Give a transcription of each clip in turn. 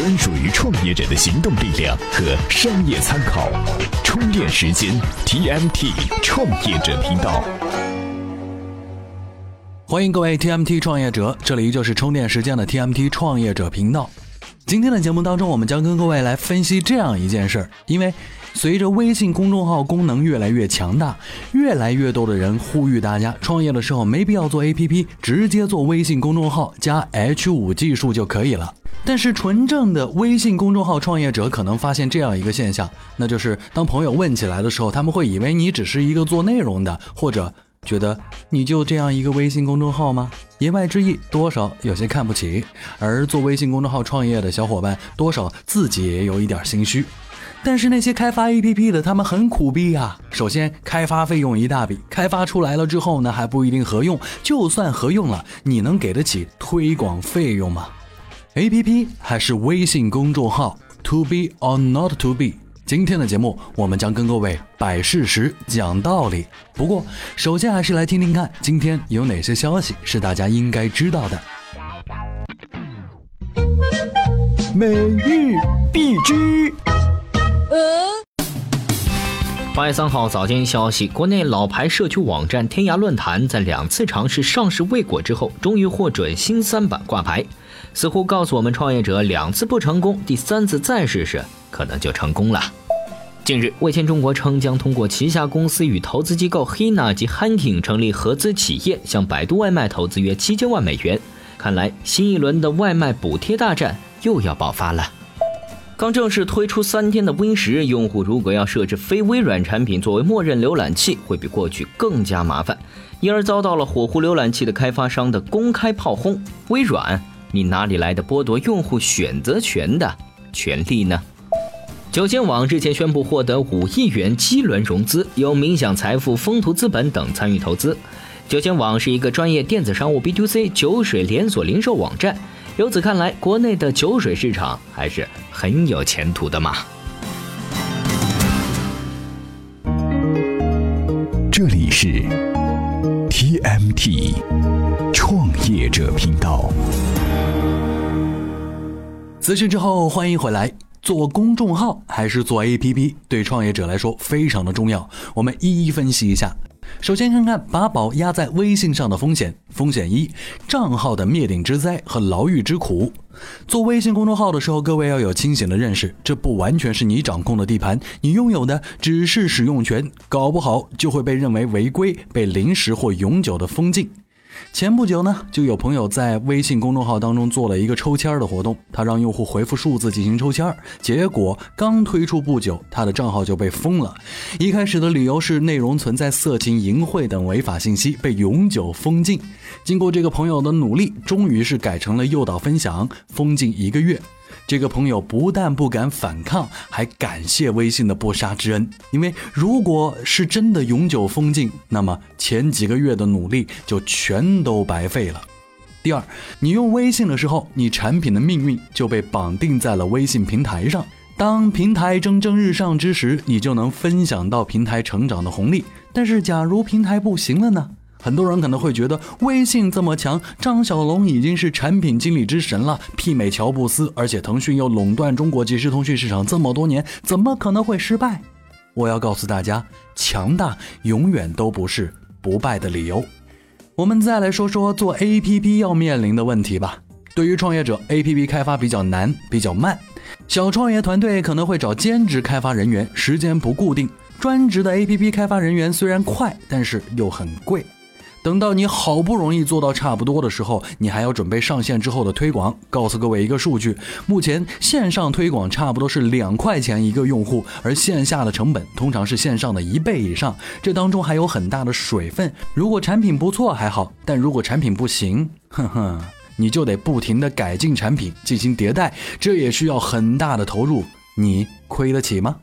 专属于创业者的行动力量和商业参考。充电时间 TMT 创业者频道，欢迎各位 TMT 创业者，这里依旧是充电时间的 TMT 创业者频道。今天的节目当中，我们将跟各位来分析这样一件事儿，因为。随着微信公众号功能越来越强大，越来越多的人呼吁大家创业的时候没必要做 APP，直接做微信公众号加 H5 技术就可以了。但是纯正的微信公众号创业者可能发现这样一个现象，那就是当朋友问起来的时候，他们会以为你只是一个做内容的，或者觉得你就这样一个微信公众号吗？言外之意多少有些看不起。而做微信公众号创业的小伙伴，多少自己也有一点心虚。但是那些开发 APP 的，他们很苦逼啊。首先，开发费用一大笔，开发出来了之后呢，还不一定合用。就算合用了，你能给得起推广费用吗？APP 还是微信公众号？To be or not to be？今天的节目，我们将跟各位摆事实、讲道理。不过，首先还是来听听看，今天有哪些消息是大家应该知道的。每日必知。八月三号早间消息，国内老牌社区网站天涯论坛在两次尝试上市未果之后，终于获准新三板挂牌，似乎告诉我们创业者，两次不成功，第三次再试试，可能就成功了。近日，味千中国称将通过旗下公司与投资机构 Hina 及 Hanking 成立合资企业，向百度外卖投资约七千万美元。看来，新一轮的外卖补贴大战又要爆发了。刚正式推出三天的 Win 十，用户如果要设置非微软产品作为默认浏览器，会比过去更加麻烦，因而遭到了火狐浏览器的开发商的公开炮轰。微软，你哪里来的剥夺用户选择权的权利呢？九仙网日前宣布获得五亿元基轮融资，由冥想财富、风图资本等参与投资。九仙网是一个专业电子商务 B to C 酒水连锁零售网站。由此看来，国内的酒水市场还是很有前途的嘛。这里是 TMT 创业者频道。资讯之后，欢迎回来。做公众号还是做 APP，对创业者来说非常的重要。我们一一分析一下。首先看看把宝压在微信上的风险。风险一：账号的灭顶之灾和牢狱之苦。做微信公众号的时候，各位要有清醒的认识，这不完全是你掌控的地盘，你拥有的只是使用权，搞不好就会被认为违规，被临时或永久的封禁。前不久呢，就有朋友在微信公众号当中做了一个抽签的活动，他让用户回复数字进行抽签结果刚推出不久，他的账号就被封了。一开始的理由是内容存在色情、淫秽等违法信息，被永久封禁。经过这个朋友的努力，终于是改成了诱导分享，封禁一个月。这个朋友不但不敢反抗，还感谢微信的不杀之恩。因为如果是真的永久封禁，那么前几个月的努力就全都白费了。第二，你用微信的时候，你产品的命运就被绑定在了微信平台上。当平台蒸蒸日上之时，你就能分享到平台成长的红利。但是，假如平台不行了呢？很多人可能会觉得微信这么强，张小龙已经是产品经理之神了，媲美乔布斯，而且腾讯又垄断中国即时通讯市场这么多年，怎么可能会失败？我要告诉大家，强大永远都不是不败的理由。我们再来说说做 APP 要面临的问题吧。对于创业者，APP 开发比较难，比较慢，小创业团队可能会找兼职开发人员，时间不固定。专职的 APP 开发人员虽然快，但是又很贵。等到你好不容易做到差不多的时候，你还要准备上线之后的推广。告诉各位一个数据，目前线上推广差不多是两块钱一个用户，而线下的成本通常是线上的一倍以上。这当中还有很大的水分。如果产品不错还好，但如果产品不行，哼哼，你就得不停的改进产品，进行迭代，这也需要很大的投入，你亏得起吗？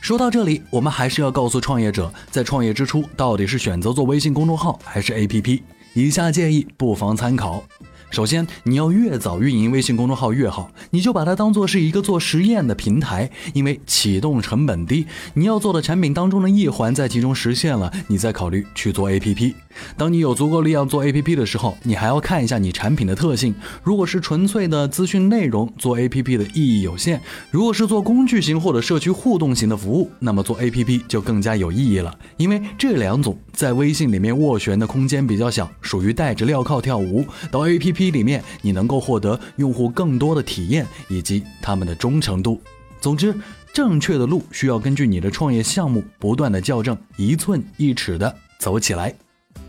说到这里，我们还是要告诉创业者，在创业之初，到底是选择做微信公众号还是 APP？以下建议不妨参考。首先，你要越早运营微信公众号越好，你就把它当做是一个做实验的平台，因为启动成本低，你要做的产品当中的一环在其中实现了，你再考虑去做 APP。当你有足够力量做 APP 的时候，你还要看一下你产品的特性。如果是纯粹的资讯内容，做 APP 的意义有限；如果是做工具型或者社区互动型的服务，那么做 APP 就更加有意义了，因为这两种在微信里面斡旋的空间比较小，属于带着镣铐跳舞。到 APP P 里面，你能够获得用户更多的体验以及他们的忠诚度。总之，正确的路需要根据你的创业项目不断的校正，一寸一尺的走起来。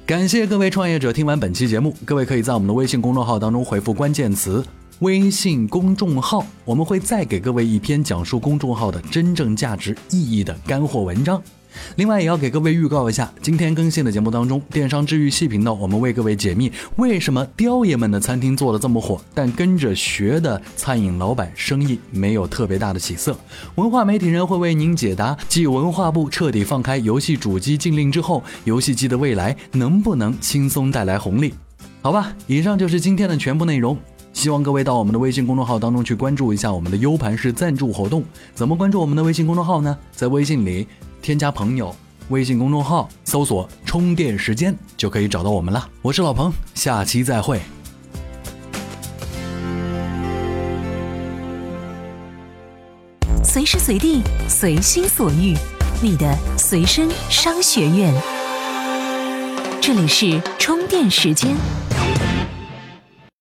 感谢各位创业者听完本期节目，各位可以在我们的微信公众号当中回复关键词“微信公众号”，我们会再给各位一篇讲述公众号的真正价值意义的干货文章。另外，也要给各位预告一下，今天更新的节目当中，电商治愈系频道我们为各位解密为什么雕爷们的餐厅做的这么火，但跟着学的餐饮老板生意没有特别大的起色。文化媒体人会为您解答，继文化部彻底放开游戏主机禁令之后，游戏机的未来能不能轻松带来红利？好吧，以上就是今天的全部内容。希望各位到我们的微信公众号当中去关注一下我们的 U 盘式赞助活动。怎么关注我们的微信公众号呢？在微信里。添加朋友，微信公众号搜索“充电时间”就可以找到我们了。我是老彭，下期再会。随时随地，随心所欲，你的随身商学院。这里是充电时间。